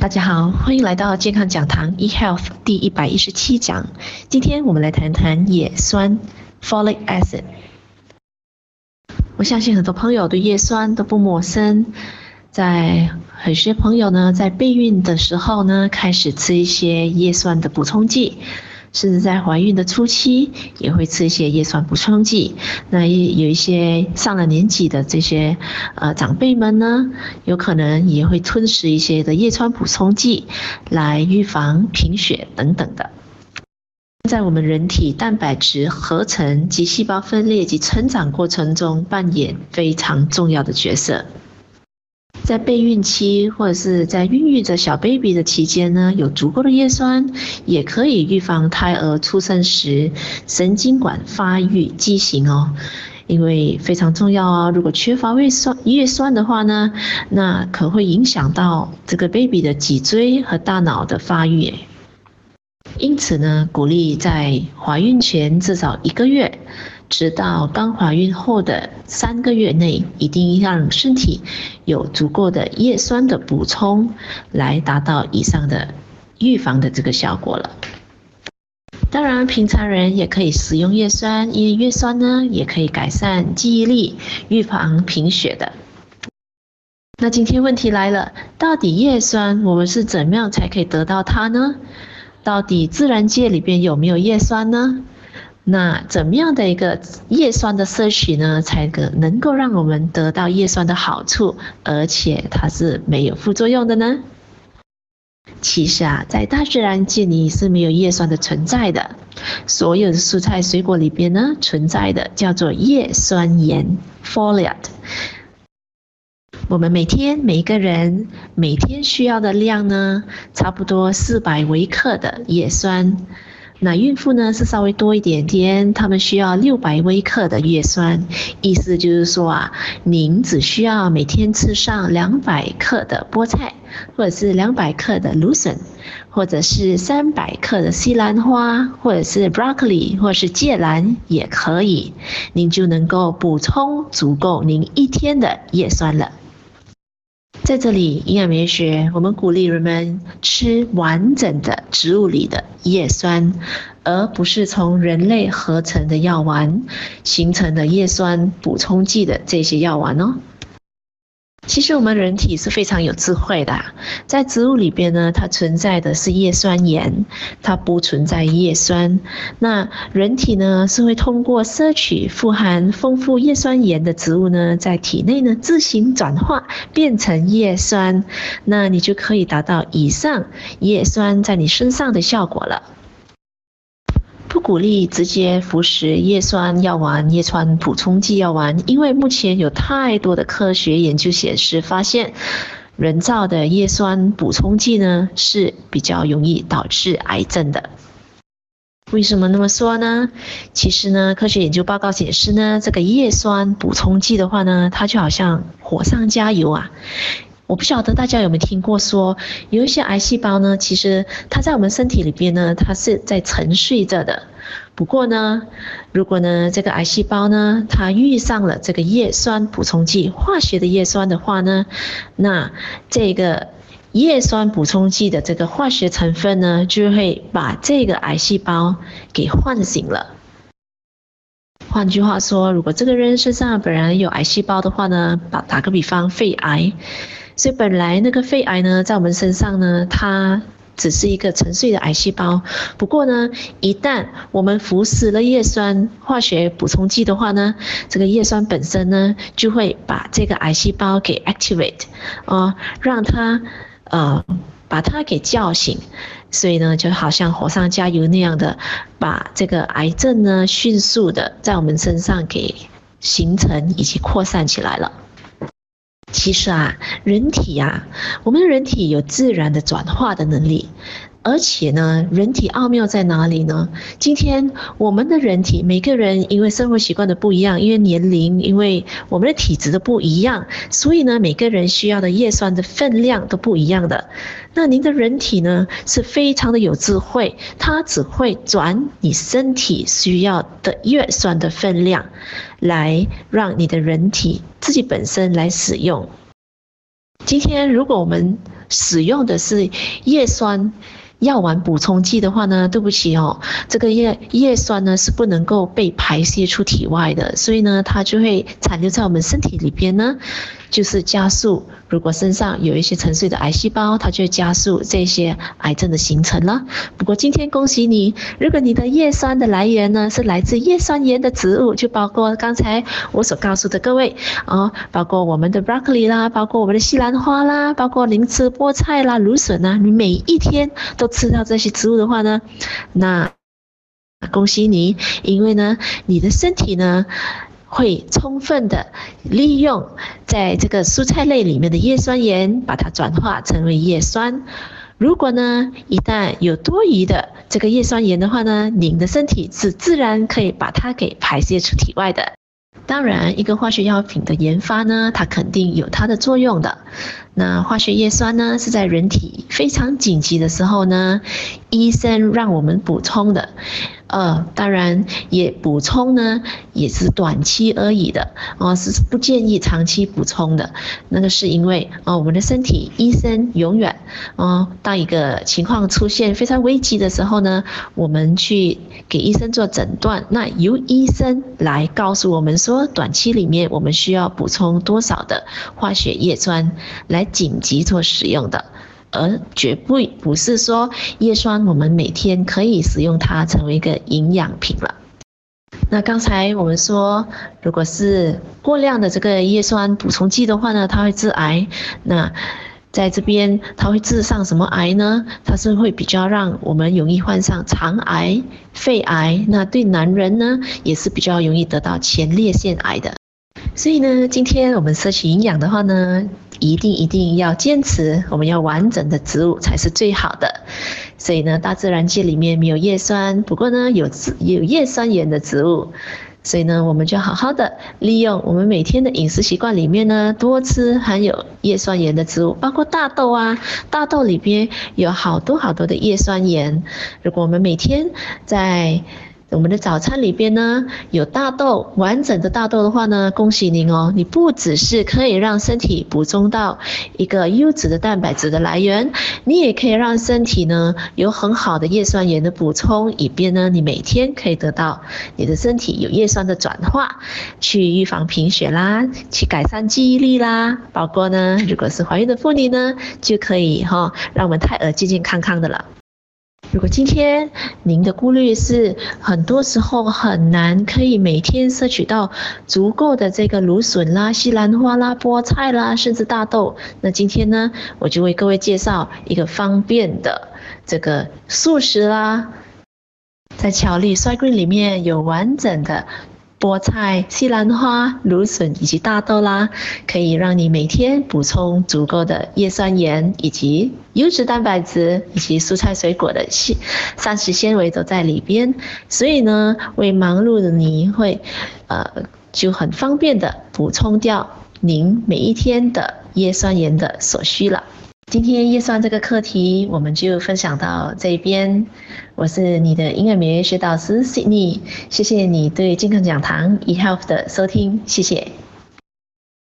大家好，欢迎来到健康讲堂 eHealth 第一百一十七讲。今天我们来谈谈叶酸 （Folic acid）。我相信很多朋友对叶酸都不陌生，在很些朋友呢，在备孕的时候呢，开始吃一些叶酸的补充剂。甚至在怀孕的初期，也会吃一些叶酸补充剂。那也有一些上了年纪的这些呃长辈们呢，有可能也会吞食一些的叶酸补充剂，来预防贫血等等的。在我们人体蛋白质合成及细胞分裂及成长过程中，扮演非常重要的角色。在备孕期或者是在孕育着小 baby 的期间呢，有足够的叶酸，也可以预防胎儿出生时神经管发育畸形哦，因为非常重要哦。如果缺乏叶酸叶酸的话呢，那可会影响到这个 baby 的脊椎和大脑的发育。因此呢，鼓励在怀孕前至少一个月。直到刚怀孕后的三个月内，一定让身体有足够的叶酸的补充，来达到以上的预防的这个效果了。当然，平常人也可以使用叶酸，因为叶酸呢也可以改善记忆力、预防贫血的。那今天问题来了，到底叶酸我们是怎么样才可以得到它呢？到底自然界里边有没有叶酸呢？那怎么样的一个叶酸的摄取呢，才可能够让我们得到叶酸的好处，而且它是没有副作用的呢？其实啊，在大自然界里是没有叶酸的存在的，所有的蔬菜水果里边呢，存在的叫做叶酸盐 （folate）。我们每天每个人每天需要的量呢，差不多四百微克的叶酸。那孕妇呢是稍微多一点点，她们需要六百微克的叶酸，意思就是说啊，您只需要每天吃上两百克的菠菜，或者是两百克的芦笋，或者是三百克的西兰花，或者是 broccoli，或者是芥蓝也可以，您就能够补充足够您一天的叶酸了。在这里，营养美学，我们鼓励人们吃完整的植物里的叶酸，而不是从人类合成的药丸形成的叶酸补充剂的这些药丸哦。其实我们人体是非常有智慧的，在植物里边呢，它存在的是叶酸盐，它不存在叶酸。那人体呢是会通过摄取富含丰富叶酸盐的植物呢，在体内呢自行转化变成叶酸，那你就可以达到以上叶酸在你身上的效果了。鼓励直接服食叶酸药丸、叶酸补充剂药丸，因为目前有太多的科学研究显示，发现人造的叶酸补充剂呢是比较容易导致癌症的。为什么那么说呢？其实呢，科学研究报告显示呢，这个叶酸补充剂的话呢，它就好像火上加油啊。我不晓得大家有没有听过说，有一些癌细胞呢，其实它在我们身体里边呢，它是在沉睡着的。不过呢，如果呢这个癌细胞呢，它遇上了这个叶酸补充剂，化学的叶酸的话呢，那这个叶酸补充剂的这个化学成分呢，就会把这个癌细胞给唤醒了。换句话说，如果这个人身上本来有癌细胞的话呢，打打个比方，肺癌。所以本来那个肺癌呢，在我们身上呢，它只是一个沉睡的癌细胞。不过呢，一旦我们服食了叶酸化学补充剂的话呢，这个叶酸本身呢，就会把这个癌细胞给 activate，啊，让它呃把它给叫醒。所以呢，就好像火上加油那样的，把这个癌症呢，迅速的在我们身上给形成以及扩散起来了。其实啊，人体呀、啊，我们人体有自然的转化的能力，而且呢，人体奥妙在哪里呢？今天我们的人体，每个人因为生活习惯的不一样，因为年龄，因为我们的体质的不一样，所以呢，每个人需要的叶酸的分量都不一样的。那您的人体呢，是非常的有智慧，它只会转你身体需要的叶酸的分量，来让你的人体自己本身来使用。今天如果我们使用的是叶酸。药丸补充剂的话呢，对不起哦，这个叶叶酸呢是不能够被排泄出体外的，所以呢，它就会残留在我们身体里边呢，就是加速。如果身上有一些沉睡的癌细胞，它就加速这些癌症的形成了。不过今天恭喜你，如果你的叶酸的来源呢是来自叶酸盐的植物，就包括刚才我所告诉的各位哦，包括我们的 broccoli 啦，包括我们的西兰花啦，包括您吃菠菜啦、芦笋啦，你每一天都吃到这些植物的话呢，那恭喜你，因为呢，你的身体呢。会充分的利用在这个蔬菜类里面的叶酸盐，把它转化成为叶酸。如果呢，一旦有多余的这个叶酸盐的话呢，您的身体是自然可以把它给排泄出体外的。当然，一个化学药品的研发呢，它肯定有它的作用的。那化学叶酸呢，是在人体非常紧急的时候呢，医生让我们补充的。呃，当然也补充呢，也是短期而已的，哦，是不建议长期补充的。那个是因为，哦，我们的身体，医生永远，哦，当一个情况出现非常危急的时候呢，我们去给医生做诊断，那由医生来告诉我们说，短期里面我们需要补充多少的化学叶酸来紧急做使用的。而绝不不是说叶酸，我们每天可以使用它成为一个营养品了。那刚才我们说，如果是过量的这个叶酸补充剂的话呢，它会致癌。那在这边，它会致上什么癌呢？它是会比较让我们容易患上肠癌、肺癌。那对男人呢，也是比较容易得到前列腺癌的。所以呢，今天我们摄取营养的话呢，一定一定要坚持，我们要完整的植物才是最好的。所以呢，大自然界里面没有叶酸，不过呢，有有叶酸盐的植物。所以呢，我们就好好的利用我们每天的饮食习惯里面呢，多吃含有叶酸盐的植物，包括大豆啊，大豆里边有好多好多的叶酸盐。如果我们每天在我们的早餐里边呢，有大豆，完整的大豆的话呢，恭喜您哦，你不只是可以让身体补充到一个优质的蛋白质的来源，你也可以让身体呢有很好的叶酸盐的补充，以便呢你每天可以得到你的身体有叶酸的转化，去预防贫血啦，去改善记忆力啦，包括呢如果是怀孕的妇女呢，就可以哈、让我们胎儿健健康康的了。如果今天您的顾虑是很多时候很难可以每天摄取到足够的这个芦笋啦、西兰花啦、菠菜啦，甚至大豆，那今天呢，我就为各位介绍一个方便的这个素食啦，在巧力衰 green 里面有完整的。菠菜、西兰花、芦笋以及大豆啦，可以让你每天补充足够的叶酸盐以及优质蛋白质以及蔬菜水果的纤膳食纤维都在里边，所以呢，为忙碌的你会呃就很方便的补充掉您每一天的叶酸盐的所需了。今天叶酸这个课题，我们就分享到这边。我是你的音乐美学导师 Sydney，谢谢你对健康讲堂 eHealth 的收听，谢谢。